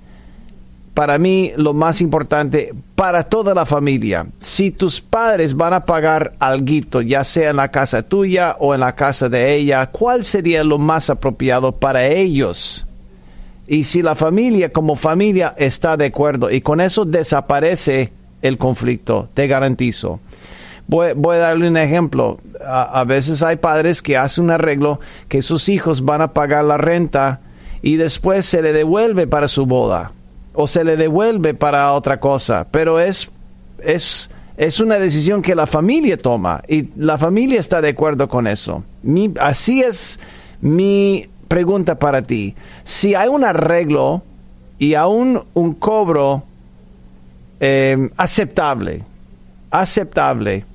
para mí lo más importante para toda la familia. Si tus padres van a pagar algo, ya sea en la casa tuya o en la casa de ella, ¿cuál sería lo más apropiado para ellos? Y si la familia como familia está de acuerdo y con eso desaparece el conflicto, te garantizo. Voy, a darle un ejemplo. A veces hay padres que hacen un arreglo que sus hijos van a pagar la renta y después se le devuelve para su boda o se le devuelve para otra cosa, pero es, es, es una decisión que la familia toma y la familia está de acuerdo con eso. Mi, así es mi pregunta para ti. Si hay un arreglo y aún un cobro eh, aceptable, aceptable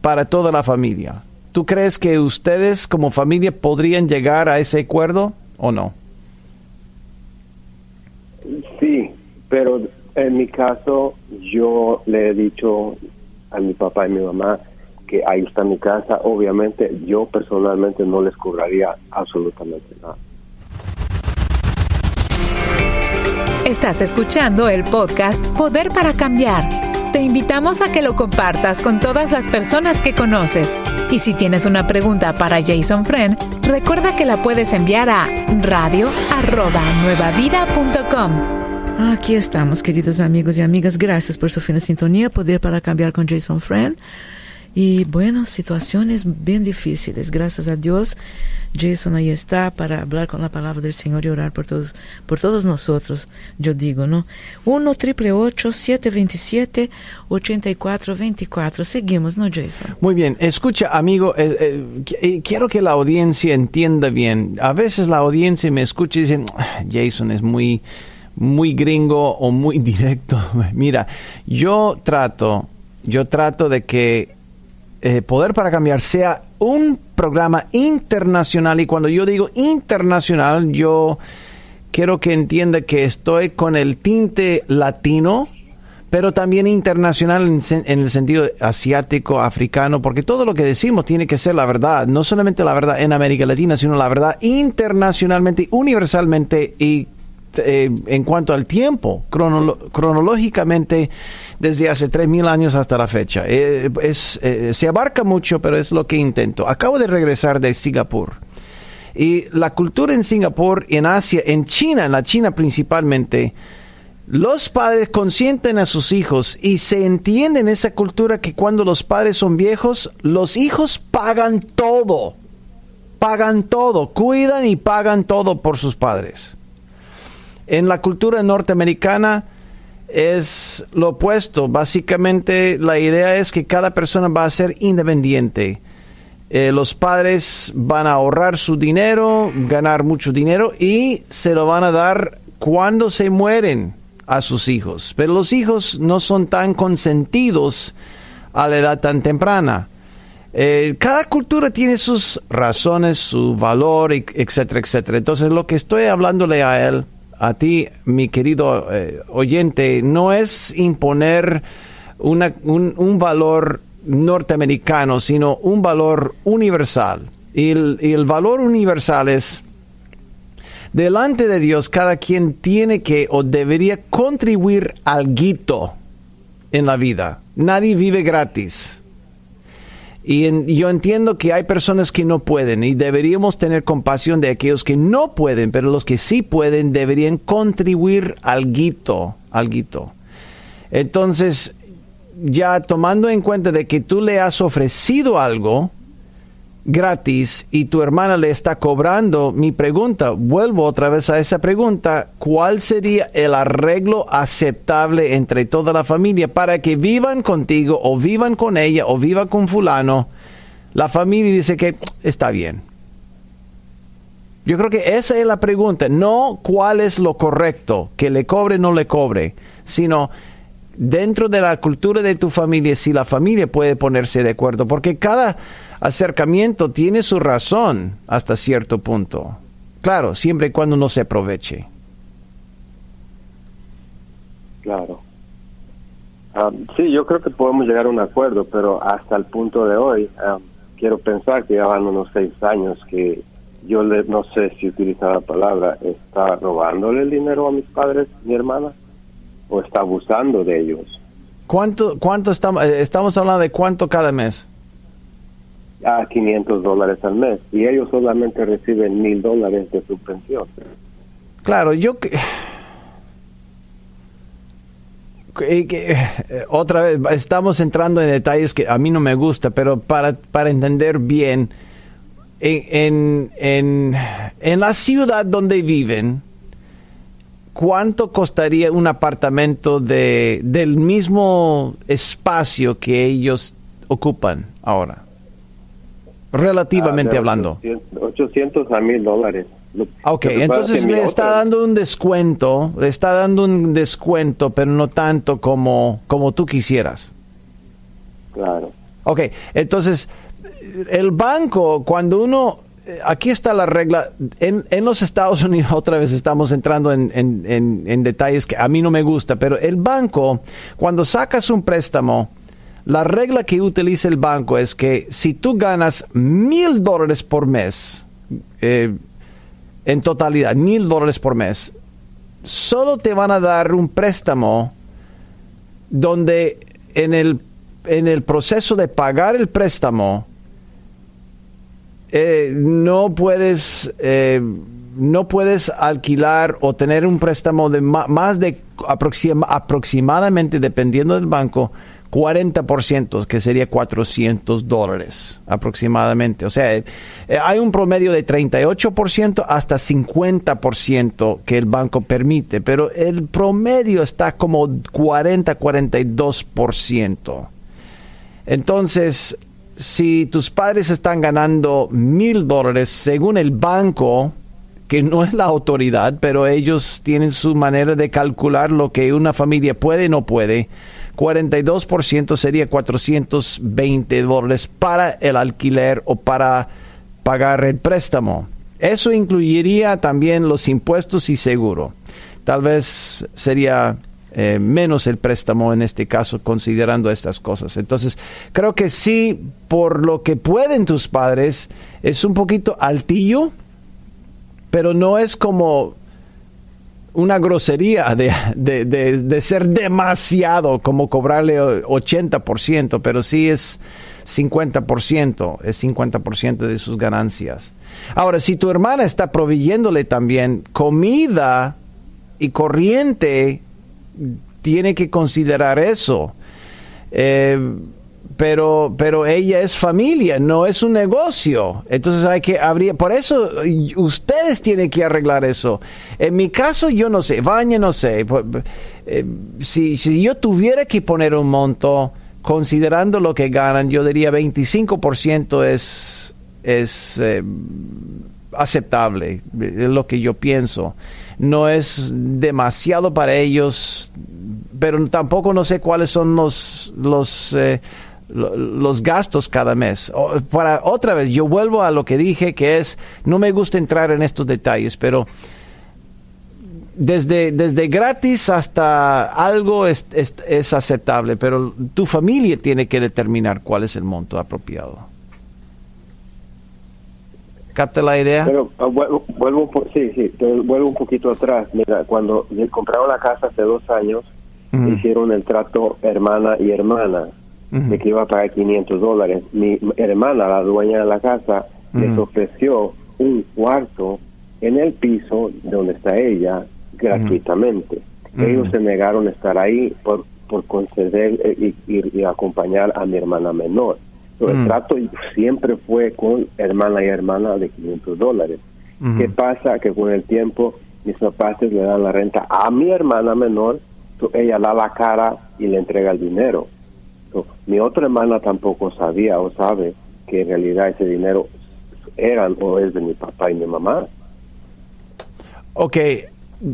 para toda la familia, ¿tú crees que ustedes como familia podrían llegar a ese acuerdo o no? Sí, pero en mi caso yo le he dicho a mi papá y mi mamá que ahí está mi casa. Obviamente yo personalmente no les cobraría absolutamente nada. Estás escuchando el podcast Poder para Cambiar. te invitamos a que lo compartas con todas las personas que conoces. Y si tienes una pregunta para Jason Friend, recuerda que la puedes enviar a radio@nuevavida.com. Aquí estamos, queridos amigos y amigas. Gracias por su fina sintonía. Poder para cambiar con Jason Friend. Y bueno, situaciones bien difíciles. Gracias a Dios, Jason ahí está para hablar con la palabra del Señor y orar por todos, por todos nosotros, yo digo, ¿no? 1 triple 727 8424. Seguimos, ¿no, Jason? Muy bien, escucha, amigo, eh, eh, quiero que la audiencia entienda bien. A veces la audiencia me escucha y dicen, ah, Jason es muy, muy gringo o muy [laughs] directo. Mira, yo trato, yo trato de que eh, Poder para Cambiar sea un programa internacional y cuando yo digo internacional, yo quiero que entienda que estoy con el tinte latino, pero también internacional en, el sentido asiático, africano, porque todo lo que decimos tiene que ser la verdad, no solamente la verdad en América Latina, sino la verdad internacionalmente, universalmente y eh, en cuanto al tiempo, cronológicamente desde hace 3.000 años hasta la fecha. Eh, es, eh, se abarca mucho, pero es lo que intento. Acabo de regresar de Singapur. Y la cultura en Singapur, en Asia, en China, en la China principalmente, los padres consienten a sus hijos y se entiende en esa cultura que cuando los padres son viejos, los hijos pagan todo. Pagan todo, cuidan y pagan todo por sus padres. En la cultura norteamericana es lo opuesto. Básicamente la idea es que cada persona va a ser independiente. Eh, los padres van a ahorrar su dinero, ganar mucho dinero y se lo van a dar cuando se mueren a sus hijos. Pero los hijos no son tan consentidos a la edad tan temprana. Eh, cada cultura tiene sus razones, su valor, etcétera, etcétera. Entonces lo que estoy hablándole a él a ti, mi querido eh, oyente, no es imponer un, valor norteamericano, sino un valor universal. Y el, valor universal es, delante de Dios, cada quien tiene que o debería contribuir algo en la vida. Nadie vive gratis. Y yo entiendo que hay personas que no pueden y deberíamos tener compasión de aquellos que no pueden, pero los que sí pueden deberían contribuir al guito, al. Entonces, ya tomando en cuenta de que tú le has ofrecido algo, gratis y tu hermana le está cobrando, mi pregunta, vuelvo otra vez a esa pregunta, ¿cuál sería el arreglo aceptable entre toda la familia para que vivan contigo o vivan con ella o viva con fulano? La familia dice que está bien. Yo creo que esa es la pregunta, no cuál es lo correcto, que le cobre o no le cobre, sino dentro de la cultura de tu familia, si la familia puede ponerse de acuerdo, porque cada acercamiento tiene su razón hasta cierto punto. Claro, siempre y cuando no se aproveche. Claro. Sí, yo creo que podemos llegar a un acuerdo, pero hasta el punto de hoy, ah, quiero pensar que ya van unos seis años que yo le, no sé si utiliza la palabra, está robándole el dinero a mis padres, mi hermana, o está abusando de ellos. ¿Cuánto, cuánto estamos, eh, estamos hablando de cuánto cada mes? A 500 dólares al mes y ellos solamente reciben mil dólares de su pensión. Claro, yo que... Eh, otra vez, estamos entrando en detalles que a mí no me gusta, pero para, para entender bien, en, en, en la ciudad donde viven, ¿cuánto costaría un apartamento de, del mismo espacio que ellos ocupan ahora? Relativamente ah, hablando. 800 a 1000 dólares. Ok, entonces le está dando un descuento, le está dando un descuento, pero no tanto como, como tú quisieras. Claro. Ok, entonces el banco, cuando uno, aquí está la regla, en, en los Estados Unidos [laughs] otra vez estamos entrando en, en, en detalles que a mí no me gusta, pero el banco, cuando sacas un préstamo, la regla que utiliza el banco es que si tú ganas mil dólares por mes, eh, en totalidad, mil dólares por mes, solo te van a dar un préstamo donde en el, en el proceso de pagar el préstamo, eh, no puedes eh, no puedes alquilar o tener un préstamo de más de aproximadamente, dependiendo del banco, 40%, que sería 400 dólares aproximadamente. O sea, eh, hay un promedio de 38% hasta 50% que el banco permite, pero el promedio está como 40-42%. Entonces, si tus padres están ganando mil dólares, según el banco, que no es la autoridad, pero ellos tienen su manera de calcular lo que una familia puede y no puede. 42% sería 420 dólares para el alquiler o para pagar el préstamo. Eso incluiría también los impuestos y seguro. Tal vez sería eh, menos el préstamo en este caso, considerando estas cosas. Entonces, creo que sí, por lo que pueden tus padres, es un poquito altillo, pero no es como una grosería de, ser demasiado, como cobrarle 80%, pero sí es 50%, es 50% de sus ganancias. Ahora, si tu hermana está proveyéndole también comida y corriente, tiene que considerar eso. Eh, pero, pero ella es familia, no es un negocio. Entonces hay que abrir, por eso ustedes tienen que arreglar eso. En mi caso yo no sé, Baña no sé. Eh, si, si yo tuviera que poner un monto, considerando lo que ganan, yo diría 25% es, es eh, aceptable, es lo que yo pienso. No es demasiado para ellos, pero tampoco no sé cuáles son los, los eh, los gastos cada mes. Para otra vez, yo vuelvo a lo que dije que es, no me gusta entrar en estos detalles, pero desde, desde gratis hasta algo es, es, aceptable, pero tu familia tiene que determinar cuál es el monto apropiado. ¿Capta la idea? Pero ah, vuelvo, vuelvo, sí, sí, vuelvo un poquito atrás. Mira, cuando compraron la casa hace dos años, hicieron el trato hermana y hermana de que iba a pagar 500 dólares. Mi hermana, la dueña de la casa, les ofreció un cuarto en el piso donde está ella gratuitamente. Ellos se negaron a estar ahí por, por conceder eh, y, y, acompañar a mi hermana menor. El trato siempre fue con hermana y hermana de 500 dólares. ¿Qué pasa? Que con el tiempo mis papás le dan la renta a mi hermana menor, ella da la cara y le entrega el dinero. Mi otra hermana tampoco sabía o sabe que en realidad ese dinero eran o es de mi papá y mi mamá. Ok,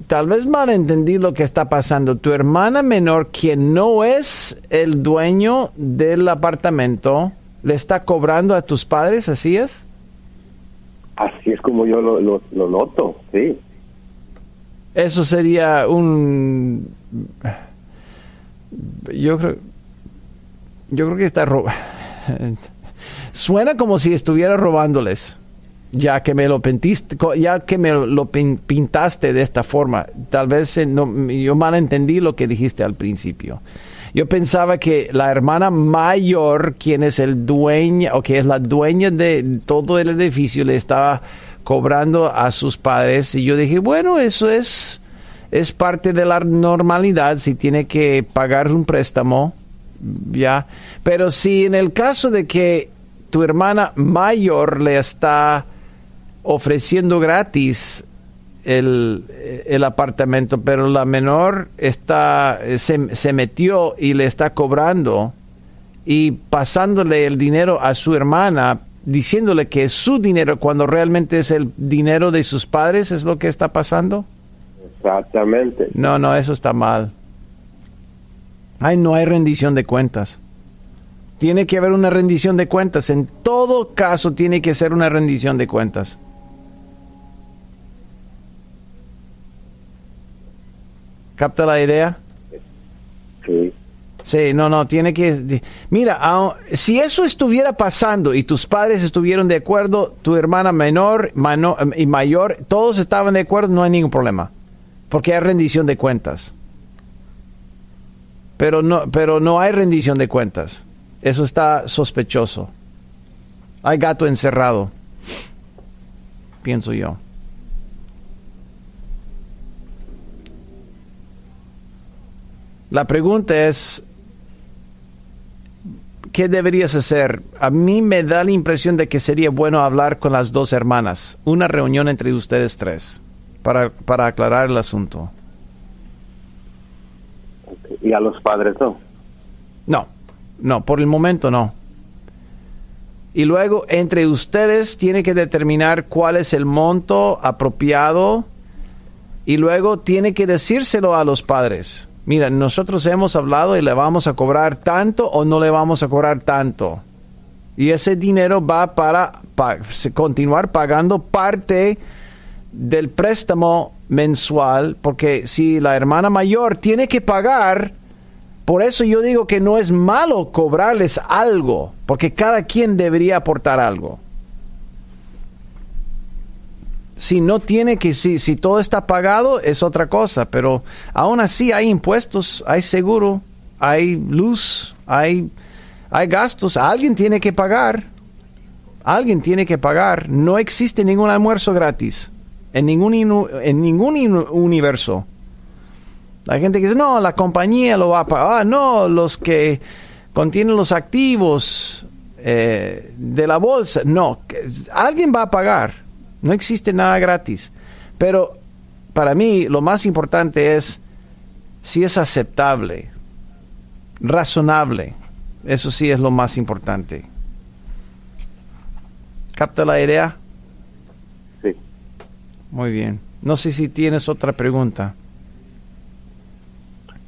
tal vez mal entendí lo que está pasando. Tu hermana menor, quien no es el dueño del apartamento, le está cobrando a tus padres, ¿así es? Así es como yo lo, lo, lo noto, sí. Eso sería un... Yo creo yo creo que está [sighs] Suena como si estuviera robándoles, ya que me lo pintaste, ya que me lo pintaste de esta forma. Tal vez eh, no, yo mal entendí lo que dijiste al principio. Yo pensaba que la hermana mayor, quien es el dueño, o que es la dueña de todo el edificio, le estaba cobrando a sus padres. Y yo dije, bueno, eso es, es parte de la normalidad. Si tiene que pagar un préstamo, ya. Pero si en el caso de que tu hermana mayor le está ofreciendo gratis el, apartamento, pero la menor está, se, se, metió y le está cobrando y pasándole el dinero a su hermana, diciéndole que es su dinero cuando realmente es el dinero de sus padres, ¿es lo que está pasando? Exactamente. No, no, eso está mal. Ay, no hay rendición de cuentas. Tiene que haber una rendición de cuentas. En todo caso, tiene que ser una rendición de cuentas. ¿Capta la idea? Sí. Sí, no, no, tiene que... Mira, si eso estuviera pasando y tus padres estuvieron de acuerdo, tu hermana menor y mayor, todos estaban de acuerdo, no hay ningún problema. Porque hay rendición de cuentas. Pero no, pero no hay rendición de cuentas. Eso está sospechoso. Hay gato encerrado, pienso yo. La pregunta es, ¿qué deberías hacer? A mí me da la impresión de que sería bueno hablar con las dos hermanas, una reunión entre ustedes tres, para, para aclarar el asunto. ¿Y a los padres no? No, no, por el momento no. Y luego entre ustedes tiene que determinar cuál es el monto apropiado y luego tiene que decírselo a los padres mira, nosotros hemos hablado y le vamos a cobrar tanto o no le vamos a cobrar tanto. Y ese dinero va para, continuar pagando parte del préstamo mensual, porque si la hermana mayor tiene que pagar, por eso yo digo que no es malo cobrarles algo, porque cada quien debería aportar algo. Si no tiene que, si, si todo está pagado, es otra cosa, pero aún así hay impuestos, hay seguro, hay luz, hay, hay gastos, alguien tiene que pagar, alguien tiene que pagar, no existe ningún almuerzo gratis en ningún, en ningún universo. La gente que dice, no, la compañía lo va a pagar, ah, no, los que contienen los activos eh, de la bolsa, no, alguien va a pagar no existe nada gratis. Pero para mí lo más importante es si es aceptable, razonable. Eso sí es lo más importante. ¿Capta la idea? Muy bien. No sé si tienes otra pregunta.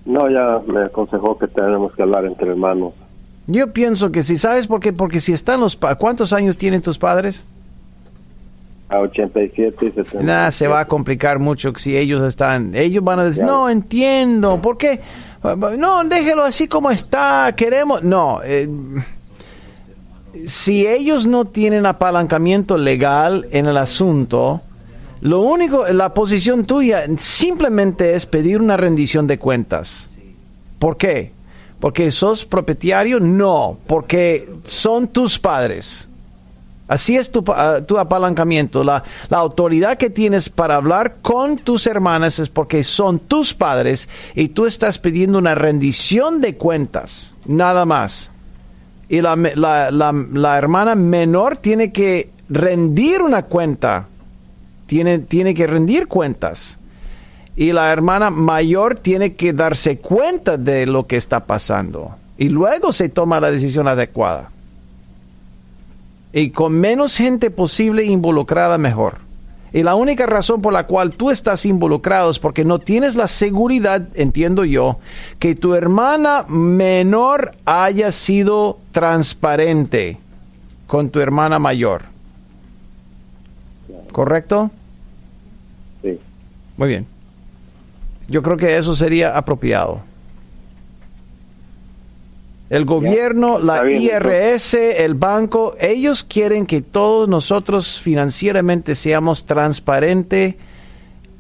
No, ya me aconsejó que tenemos que hablar entre hermanos. Yo pienso que sí. ¿Sabes por qué? Porque si están los... ¿Cuántos años tienen tus padres? a 87 y 70. Nada, se va a complicar mucho si ellos están. Ellos van a decir, no entiendo, ¿por qué? No, déjelo así como está, queremos. No, eh, si ellos no tienen apalancamiento legal en el asunto, lo único, la posición tuya simplemente es pedir una rendición de cuentas. ¿Por qué? ¿Porque sos propietario? No, porque son tus padres. Así es tu, ah, tu apalancamiento. La, la, autoridad que tienes para hablar con tus hermanas es porque son tus padres y tú estás pidiendo una rendición de cuentas, nada más. Y la, la, la hermana menor tiene que rendir una cuenta, tiene, tiene que rendir cuentas. Y la hermana mayor tiene que darse cuenta de lo que está pasando. Y luego se toma la decisión adecuada y con menos gente posible involucrada mejor. Y la única razón por la cual tú estás involucrado es porque no tienes la seguridad, entiendo yo, que tu hermana menor haya sido transparente con tu hermana mayor. ¿Correcto? Muy bien. Yo creo que eso sería apropiado. El gobierno, la IRS, el banco, ellos quieren que todos nosotros financieramente seamos transparentes,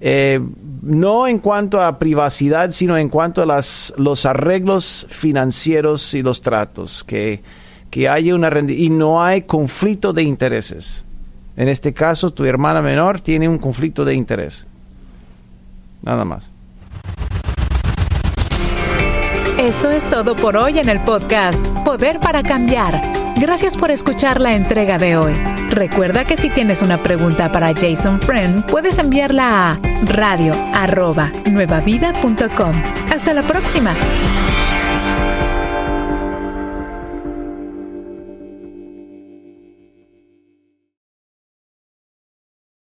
eh, no en cuanto a privacidad, sino en cuanto a las, los arreglos financieros y los tratos, que, que haya una y no hay conflicto de intereses. En este caso, tu hermana menor tiene un conflicto de interés. Nada más. Esto es todo por hoy en el podcast Poder para Cambiar. Gracias por escuchar la entrega de hoy. Recuerda que si tienes una pregunta para Jason Friend, puedes enviarla a radio.nuevavida.com. Hasta la próxima.